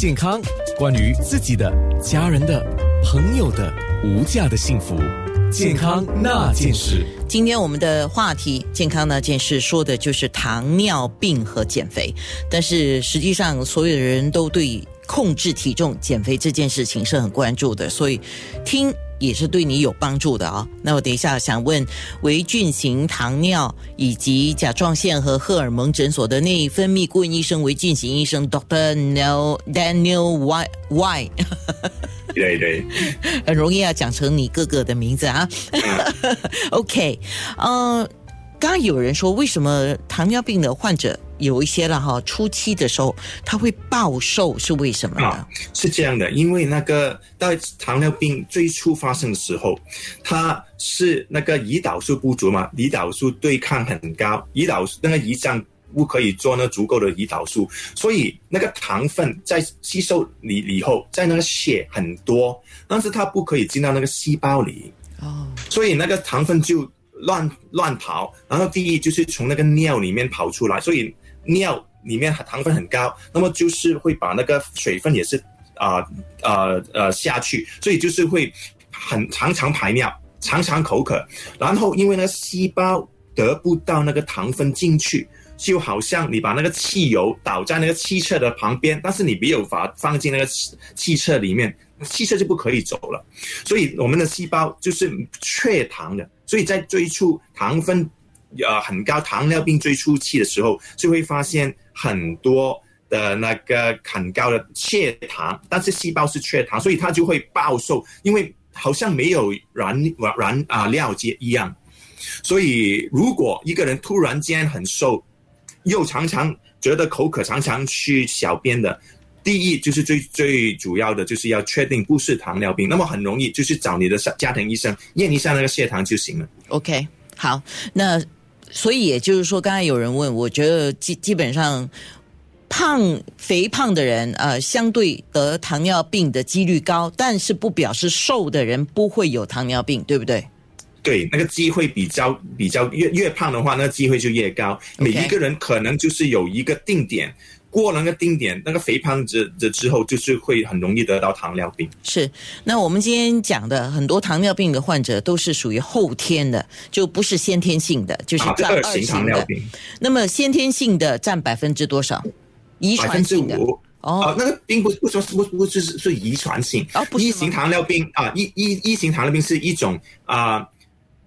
健康，关于自己的、家人的、朋友的无价的幸福，健康那件事。今天我们的话题“健康那件事”说的就是糖尿病和减肥，但是实际上所有的人都对控制体重、减肥这件事情是很关注的，所以听。也是对你有帮助的啊！那我等一下想问维菌型糖尿以及甲状腺和荷尔蒙诊所的内分泌顾问医生维菌型医生 Doctor Daniel Daniel Y Y，对对，很容易要讲成你哥哥的名字啊。OK，嗯，刚刚有人说为什么糖尿病的患者？有一些了哈，初期的时候它会暴瘦，是为什么呢？是这样的，因为那个在糖尿病最初发生的时候，它是那个胰岛素不足嘛，胰岛素对抗很高，胰岛那个胰脏不可以做那足够的胰岛素，所以那个糖分在吸收里以后，在那个血很多，但是它不可以进到那个细胞里哦，所以那个糖分就乱乱跑，然后第一就是从那个尿里面跑出来，所以。尿里面糖分很高，那么就是会把那个水分也是啊呃呃下去，所以就是会很常常排尿，常常口渴，然后因为呢细胞得不到那个糖分进去，就好像你把那个汽油倒在那个汽车的旁边，但是你没有把放进那个汽车里面，汽车就不可以走了，所以我们的细胞就是缺糖的，所以在追出糖分。呃，很高糖尿病最初期的时候，就会发现很多的那个很高的血糖，但是细胞是缺糖，所以它就会暴瘦，因为好像没有燃燃燃啊料接一样。所以如果一个人突然间很瘦，又常常觉得口渴，常常去小便的，第一就是最最主要的就是要确定不是糖尿病，那么很容易就是找你的家庭医生验一下那个血糖就行了。OK，好，那。所以也就是说，刚才有人问，我觉得基基本上胖肥胖的人，呃，相对得糖尿病的几率高，但是不表示瘦的人不会有糖尿病，对不对？对，那个机会比较比较越越胖的话，那个机会就越高。每一个人可能就是有一个定点。过了那个定点，那个肥胖之之之后，就是会很容易得到糖尿病。是，那我们今天讲的很多糖尿病的患者都是属于后天的，就不是先天性的，就是占二型糖尿病。那么先天性的占百分之多少？遗传性的哦，那个并不不说不不是是遗传性。哦，不一型糖尿病啊，一一一型糖尿病是一种啊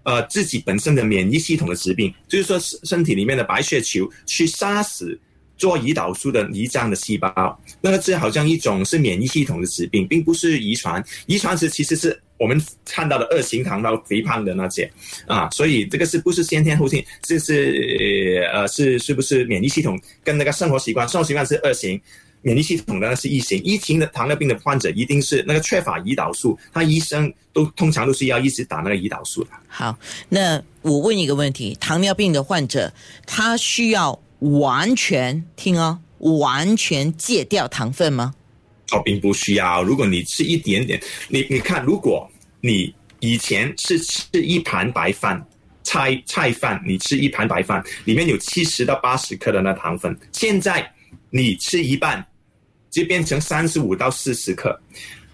呃自己本身的免疫系统的疾病，就是说身体里面的白血球去杀死。做胰岛素的胰脏的细胞，那个是好像一种是免疫系统的疾病，并不是遗传。遗传是其实是我们看到的二型糖尿肥胖的那些啊，所以这个是不是先天后天？这是呃是是不是免疫系统跟那个生活习惯？生活习惯是二型，免疫系统的那是一型。一型的糖尿病的患者一定是那个缺乏胰岛素，他医生都通常都是要一直打那个胰岛素的。好，那我问一个问题：糖尿病的患者他需要？完全听哦，完全戒掉糖分吗？哦，并不需要。如果你吃一点点，你你看，如果你以前是吃一盘白饭，菜菜饭，你吃一盘白饭，里面有七十到八十克的那糖分，现在你吃一半，就变成三十五到四十克，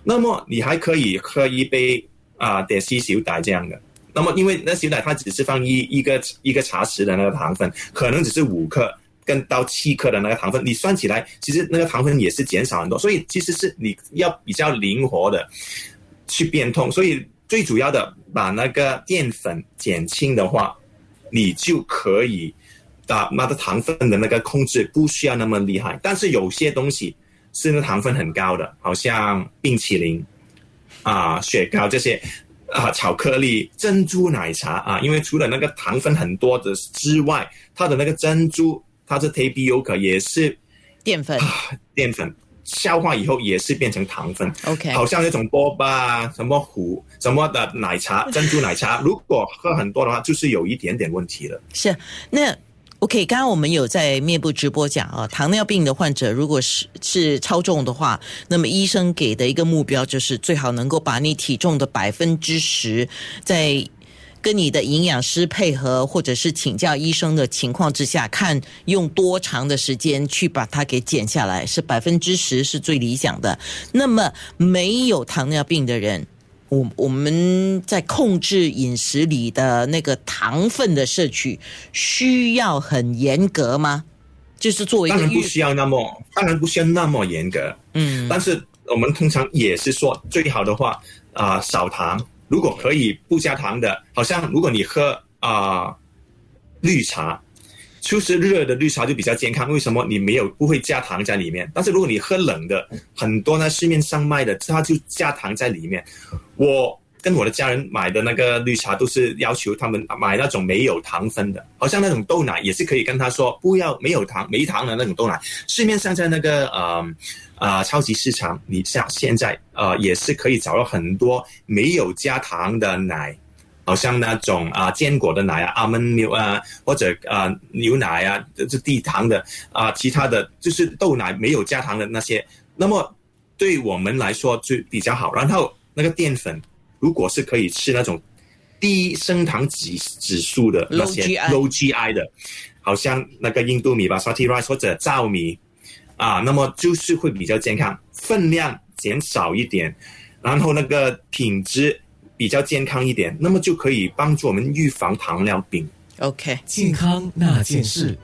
那么你还可以喝一杯啊点西小奶这样的。那么，因为那牛奶它只是放一一个一个茶匙的那个糖分，可能只是五克跟到七克的那个糖分，你算起来，其实那个糖分也是减少很多。所以其实是你要比较灵活的去变通。所以最主要的，把那个淀粉减轻的话，你就可以把那个糖分的那个控制不需要那么厉害。但是有些东西是那糖分很高的，好像冰淇淋啊、雪糕这些。啊，巧克力、珍珠奶茶啊，因为除了那个糖分很多的之外，它的那个珍珠，它是 tapioca 也是淀粉，淀粉消化以后也是变成糖分。OK，好像那种波霸、什么虎、什么的奶茶、珍珠奶茶，如果喝很多的话，就是有一点点问题了。是，那。OK，刚刚我们有在面部直播讲啊，糖尿病的患者如果是是超重的话，那么医生给的一个目标就是最好能够把你体重的百分之十在跟你的营养师配合，或者是请教医生的情况之下，看用多长的时间去把它给减下来，是百分之十是最理想的。那么没有糖尿病的人。我我们在控制饮食里的那个糖分的摄取，需要很严格吗？就是作为当然不需要那么，当然不需要那么严格。嗯，但是我们通常也是说，最好的话啊、少糖。如果可以不加糖的，好像如果你喝啊、绿茶，就是热的绿茶就比较健康。为什么？你没有不会加糖在里面。但是如果你喝冷的，很多呢市面上卖的，它就加糖在里面。我跟我的家人买的那个绿茶都是要求他们买那种没有糖分的，好像那种豆奶也是可以跟他说不要没有糖没糖的那种豆奶。市面上在那个呃啊、超级市场，你像现在呃也是可以找到很多没有加糖的奶。好像那种啊坚果的奶啊、阿门牛啊，或者啊牛奶啊，这是低糖的啊，其他的就是豆奶没有加糖的那些，那么对我们来说就比较好。然后那个淀粉，如果是可以吃那种低升糖指指数的那些 Low GI low GI 的，好像那个印度米吧、Sati rice 或者糙米啊，那么就是会比较健康，分量减少一点，然后那个品质比较健康一点，那么就可以帮助我们预防糖尿病。OK。健康那件事。